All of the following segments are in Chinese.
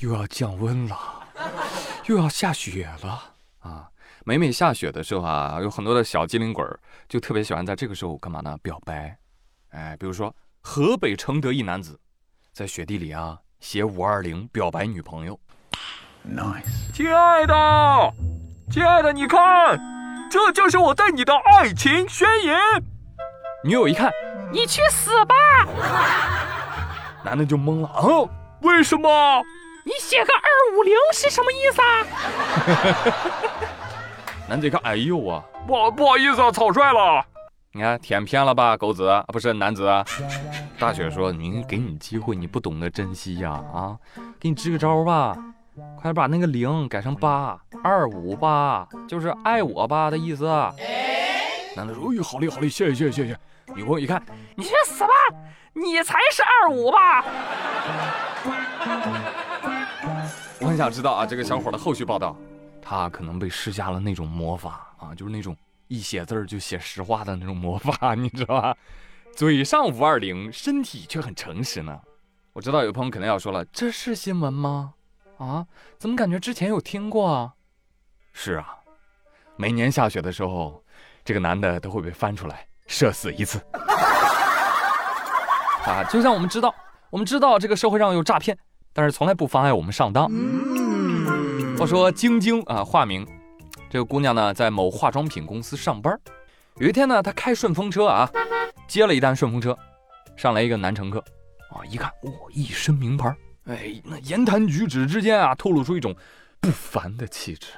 又要降温了，又要下雪了啊！每每下雪的时候啊，有很多的小机灵鬼儿就特别喜欢在这个时候干嘛呢？表白。哎，比如说河北承德一男子在雪地里啊写五二零表白女朋友。Nice，亲爱的，亲爱的，你看，这就是我对你的爱情宣言。女友一看，你去死吧！男的就懵了啊，为什么？你写个二五零是什么意思啊？男子一看，哎呦啊，不不好意思啊，草率了。你看舔偏了吧，狗子啊，不是男子。大雪说：“您给你机会，你不懂得珍惜呀啊！给你支个招吧，快把那个零改成八二五八，就是爱我吧的意思。”男的说：“哎呦，好嘞好嘞，谢谢谢谢谢谢。”女朋友一看：“你去死吧，你才是二五吧！”我很想知道啊，这个小伙的后续报道，他可能被施加了那种魔法啊，就是那种。一写字儿就写实话的那种魔法，你知道吧？嘴上五二零，身体却很诚实呢。我知道有朋友可能要说了，这是新闻吗？啊，怎么感觉之前有听过啊？是啊，每年下雪的时候，这个男的都会被翻出来射死一次。啊，就像我们知道，我们知道这个社会上有诈骗，但是从来不妨碍我们上当。话说晶晶啊，化名。这个姑娘呢，在某化妆品公司上班。有一天呢，她开顺风车啊，接了一单顺风车，上来一个男乘客，啊，一看，哇，一身名牌，哎，那言谈举止之间啊，透露出一种不凡的气质。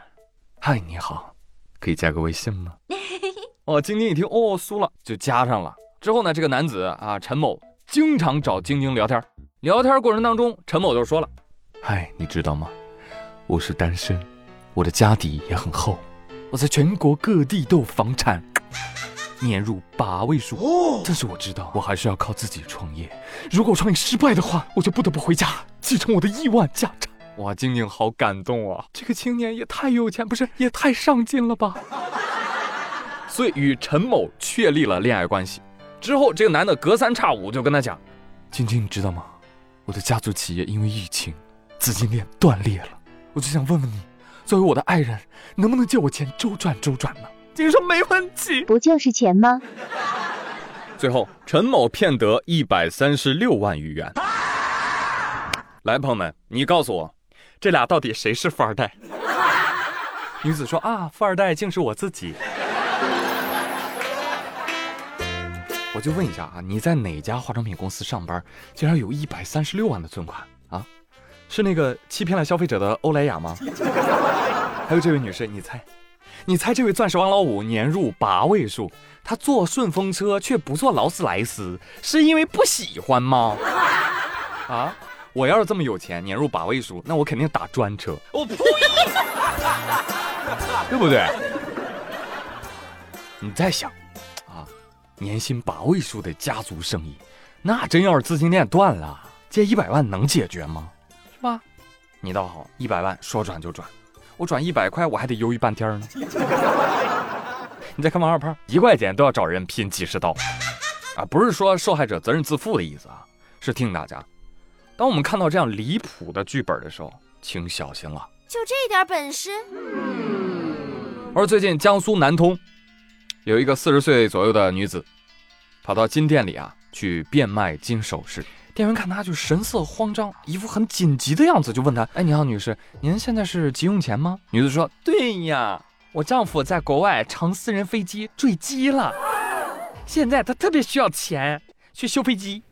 嗨，你好，可以加个微信吗？哦，晶晶一听，哦，酥了，就加上了。之后呢，这个男子啊，陈某经常找晶晶聊天，聊天过程当中，陈某就说了，嗨，你知道吗？我是单身。我的家底也很厚，我在全国各地都有房产，年入八位数。但是我知道，我还是要靠自己创业。如果创业失败的话，我就不得不回家继承我的亿万家产。哇，静静好感动啊！这个青年也太有钱，不是也太上进了吧？所以与陈某确立了恋爱关系。之后，这个男的隔三差五就跟他讲：“晶晶，你知道吗？我的家族企业因为疫情，资金链断裂了。我就想问问你。”作为我的爱人，能不能借我钱周转周转呢？金说没问题，不就是钱吗？最后，陈某骗得一百三十六万余元。来，朋友们，你告诉我，这俩到底谁是富二代？女子说啊，富二代竟是我自己。我就问一下啊，你在哪家化妆品公司上班，竟然有一百三十六万的存款啊？是那个欺骗了消费者的欧莱雅吗？还有这位女士，你猜，你猜这位钻石王老五年入八位数，他坐顺风车却不坐劳斯莱斯，是因为不喜欢吗？啊，我要是这么有钱，年入八位数，那我肯定打专车。我呸！对不对？你再想，啊，年薪八位数的家族生意，那真要是资金链断了，借一百万能解决吗？是吧，你倒好，一百万说转就转，我转一百块我还得犹豫半天呢。你再看王二胖，一块钱都要找人拼几十刀，啊，不是说受害者责任自负的意思啊，是提醒大家，当我们看到这样离谱的剧本的时候，请小心了。就这点本事？而最近江苏南通有一个四十岁左右的女子，跑到金店里啊去变卖金首饰。店员看她就神色慌张，一副很紧急的样子，就问她：“哎，你好，女士，您现在是急用钱吗？”女子说：“对呀，我丈夫在国外乘私人飞机坠机了，现在他特别需要钱去修飞机。”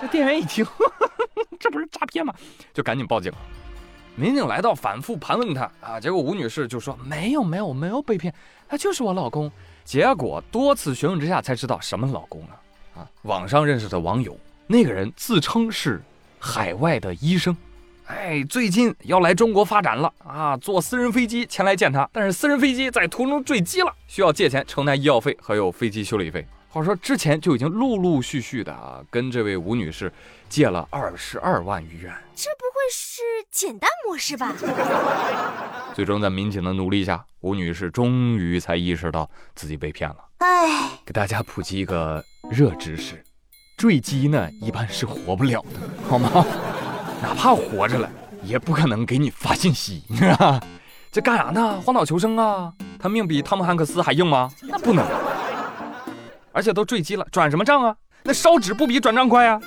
这店员一听，这不是诈骗吗？就赶紧报警。民警来到，反复盘问他啊，结果吴女士就说：“没有，没有，没有被骗，他就是我老公。”结果多次询问之下才知道什么老公啊啊！网上认识的网友，那个人自称是海外的医生，哎，最近要来中国发展了啊，坐私人飞机前来见他，但是私人飞机在途中坠机了，需要借钱承担医药费还有飞机修理费。话说之前就已经陆陆续续的啊，跟这位吴女士借了二十二万余元，这不会是简单模式吧？最终在民警的努力下，吴女士终于才意识到自己被骗了。哎，给大家普及一个热知识：坠机呢，一般是活不了的，好吗？哪怕活着了，也不可能给你发信息，是吧？这干啥呢？荒岛求生啊！他命比汤姆汉克斯还硬吗？那不能。而且都坠机了，转什么账啊？那烧纸不比转账快啊？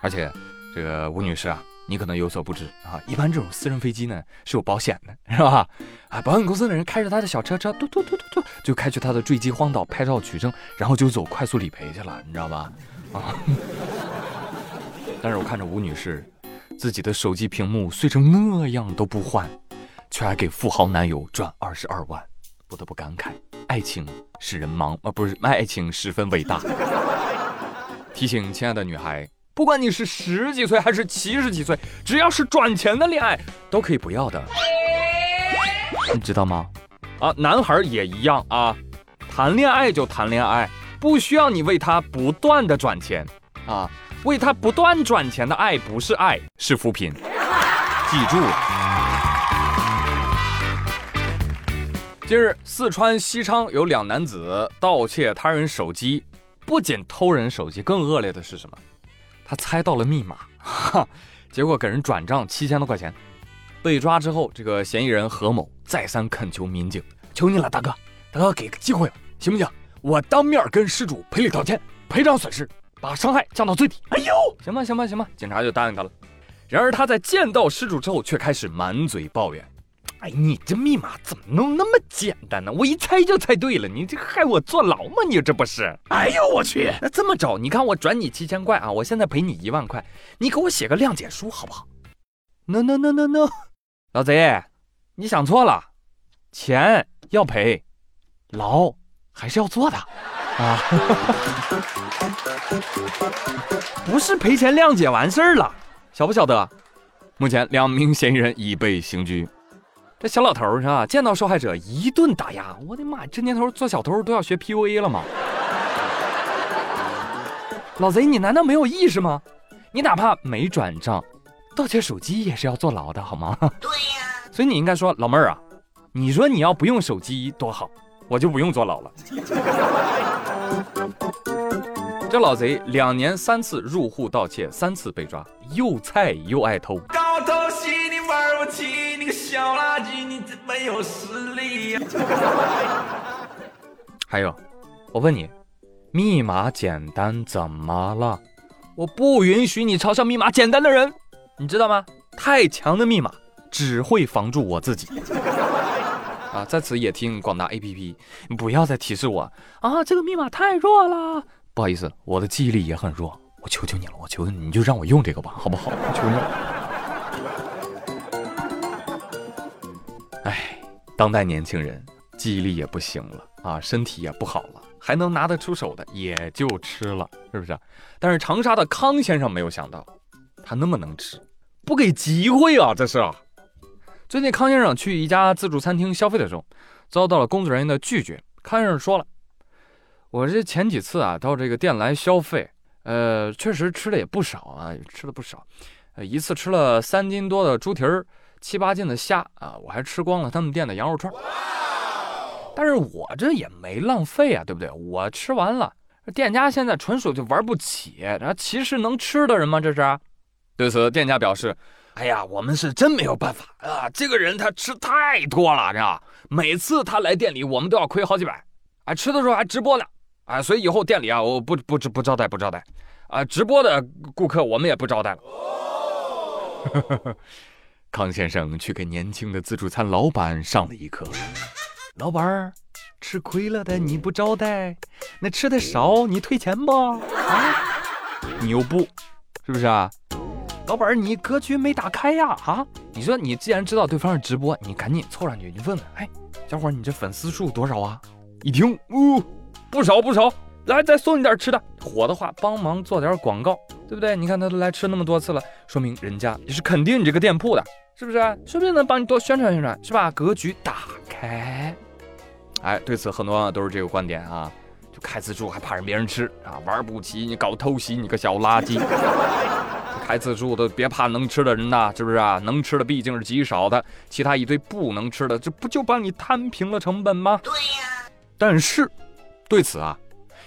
而且，这个吴女士啊，你可能有所不知啊，一般这种私人飞机呢是有保险的，是吧？啊，保险公司的人开着他的小车车，嘟嘟嘟嘟嘟，就开去他的坠机荒岛拍照取证，然后就走快速理赔去了，你知道吧？啊！但是我看着吴女士，自己的手机屏幕碎成那样都不换，却还给富豪男友赚二十二万，不得不感慨，爱情使人盲啊，不是，爱情十分伟大。提醒亲爱的女孩，不管你是十几岁还是七十几岁，只要是赚钱的恋爱，都可以不要的。你知道吗？啊，男孩也一样啊，谈恋爱就谈恋爱，不需要你为他不断的赚钱啊，为他不断赚钱的爱不是爱，是扶贫。记住。近日，四川西昌有两男子盗窃他人手机，不仅偷人手机，更恶劣的是什么？他猜到了密码，哈，结果给人转账七千多块钱。被抓之后，这个嫌疑人何某再三恳求民警：“求你了，大哥，大哥给个机会，行不行？我当面跟失主赔礼道歉，赔偿损失，把伤害降到最低。”哎呦，行吧，行吧，行吧，警察就答应他了。然而他在见到失主之后，却开始满嘴抱怨：“哎，你这密码怎么弄那么简单呢？我一猜就猜对了，你这害我坐牢吗？你这不是？哎呦我去！那这么着，你看我转你七千块啊，我现在赔你一万块，你给我写个谅解书好不好？No No No No No。老贼，你想错了，钱要赔，牢还是要坐的啊！不是赔钱谅解完事儿了，晓不晓得？目前两名嫌疑人已被刑拘。这小老头是吧？见到受害者一顿打压，我的妈！这年头做小偷都要学 PUA 了吗？老贼，你难道没有意识吗？你哪怕没转账。盗窃手机也是要坐牢的，好吗？对呀。所以你应该说，老妹儿啊，你说你要不用手机多好，我就不用坐牢了。这老贼两年三次入户盗窃，三次被抓，又菜又爱偷。小垃圾，你这没有实力呀。还有，我问你，密码简单怎么了？我不允许你嘲笑密码简单的人。你知道吗？太强的密码只会防住我自己啊！在此也听广大 APP，不要再提示我啊！这个密码太弱了。不好意思，我的记忆力也很弱，我求求你了，我求求你，你就让我用这个吧，好不好？求你。当代年轻人记忆力也不行了啊，身体也不好了，还能拿得出手的也就吃了，是不是？但是长沙的康先生没有想到。他那么能吃，不给机会啊！这是。最近康先生去一家自助餐厅消费的时候，遭到了工作人员的拒绝。康先生说了：“我这前几次啊到这个店来消费，呃，确实吃的也不少啊，吃了不少。呃，一次吃了三斤多的猪蹄儿，七八斤的虾啊，我还吃光了他们店的羊肉串。但是我这也没浪费啊，对不对？我吃完了，店家现在纯属就玩不起，然后歧视能吃的人吗？这是？”对此，店家表示：“哎呀，我们是真没有办法啊！这个人他吃太多了，这样每次他来店里，我们都要亏好几百。哎，吃的时候还直播呢，哎，所以以后店里啊，我不不不不招待不招待，啊，直播的顾客我们也不招待了。” 康先生去给年轻的自助餐老板上了一课：“老板儿，吃亏了的你不招待，那吃的少你退钱不？啊，你又不，是不是啊？”老板儿，你格局没打开呀？啊，你说你既然知道对方是直播，你赶紧凑上去，你问问，哎，小伙儿，你这粉丝数多少啊？一听，哦，不少不少，来再送你点吃的，火的话帮忙做点广告，对不对？你看他都来吃那么多次了，说明人家也是肯定你这个店铺的，是不是？说不定能帮你多宣传宣传，是吧？格局打开。哎，对此很多网友都是这个观点啊，就开自助还怕人别人吃啊，玩不起你搞偷袭，你个小垃圾。开自助的别怕能吃的人呐，是不是啊？能吃的毕竟是极少的，其他一堆不能吃的，这不就帮你摊平了成本吗？对呀。但是，对此啊，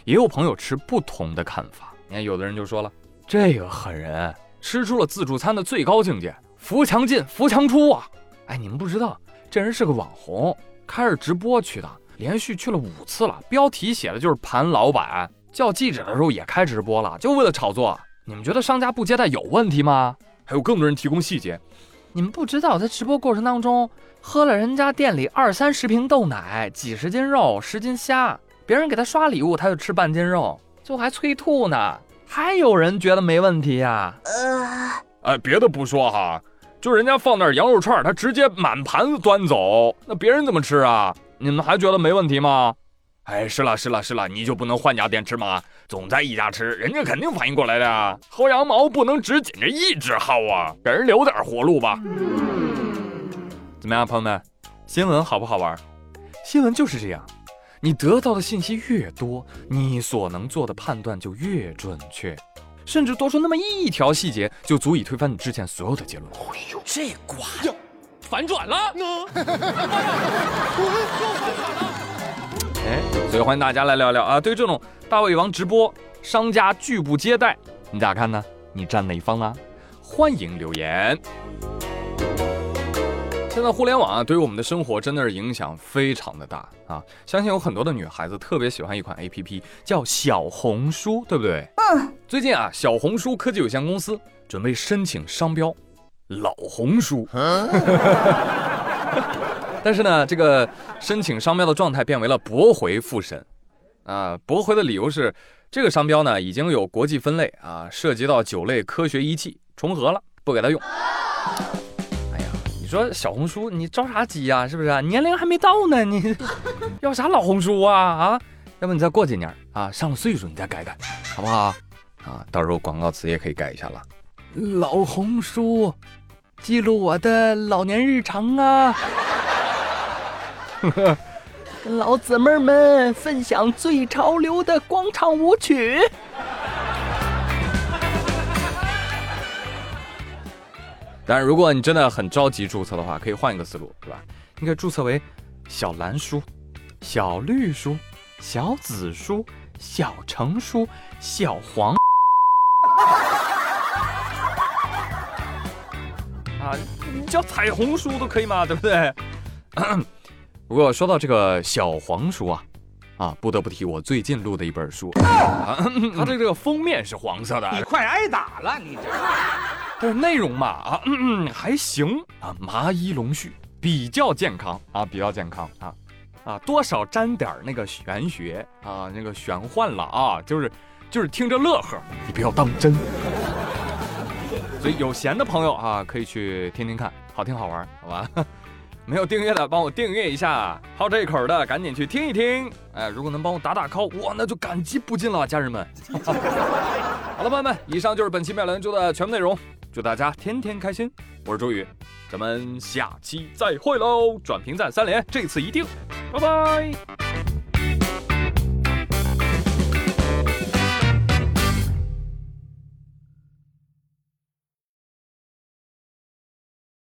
也有朋友持不同的看法。你看，有的人就说了，这个狠人吃出了自助餐的最高境界，扶墙进，扶墙出啊！哎，你们不知道，这人是个网红，开着直播去的，连续去了五次了，标题写的就是盘老板，叫记者的时候也开直播了，就为了炒作。你们觉得商家不接待有问题吗？还有更多人提供细节，你们不知道，在直播过程当中喝了人家店里二三十瓶豆奶，几十斤肉，十斤虾，别人给他刷礼物，他就吃半斤肉，最后还催吐呢。还有人觉得没问题呀？呃，哎，别的不说哈，就人家放点羊肉串，他直接满盘子端走，那别人怎么吃啊？你们还觉得没问题吗？哎，是了是了是了，你就不能换家店吃吗？总在一家吃，人家肯定反应过来的呀。薅羊毛不能只紧着一只薅啊，给人留点活路吧。怎么样，朋友们，新闻好不好玩？新闻就是这样，你得到的信息越多，你所能做的判断就越准确，甚至多出那么一条细节，就足以推翻你之前所有的结论。哎呦，这瓜反转了！哎，所以欢迎大家来聊聊啊！对于这种大胃王直播，商家拒不接待，你咋看呢？你站哪一方呢？欢迎留言。现在互联网啊，对于我们的生活真的是影响非常的大啊！相信有很多的女孩子特别喜欢一款 APP，叫小红书，对不对？嗯。最近啊，小红书科技有限公司准备申请商标“老红书”。但是呢，这个申请商标的状态变为了驳回复审，啊，驳回的理由是这个商标呢已经有国际分类啊，涉及到九类科学仪器重合了，不给他用。你说小红书你着啥急呀？是不是？年龄还没到呢，你 要啥老红书啊？啊，要不你再过几年啊，上了岁数你再改改，好不好？啊，到时候广告词也可以改一下了。老红书，记录我的老年日常啊。跟 老姊妹们分享最潮流的广场舞曲。但是如果你真的很着急注册的话，可以换一个思路，对吧？你可以注册为小蓝书、小绿书、小紫书、小橙书、小黄。啊，你叫彩虹书都可以嘛，对不对？不过说到这个小黄书啊，啊，不得不提我最近录的一本书，啊、它的这个封面是黄色的，你快挨打了，你这，但是内容嘛，啊，嗯嗯，还行啊，麻衣龙絮比较健康啊，比较健康啊，啊，多少沾点那个玄学啊，那个玄幻了啊，就是就是听着乐呵，你不要当真。所以有闲的朋友啊，可以去听听看，好听好玩，好吧？没有订阅的，帮我订阅一下。好这口的，赶紧去听一听。哎，如果能帮我打打 call，哇，那就感激不尽了，家人们。好了，朋友们，以上就是本期妙聊研究的全部内容。祝大家天天开心。我是朱宇，咱们下期再会喽！转评赞三连，这次一定。拜拜。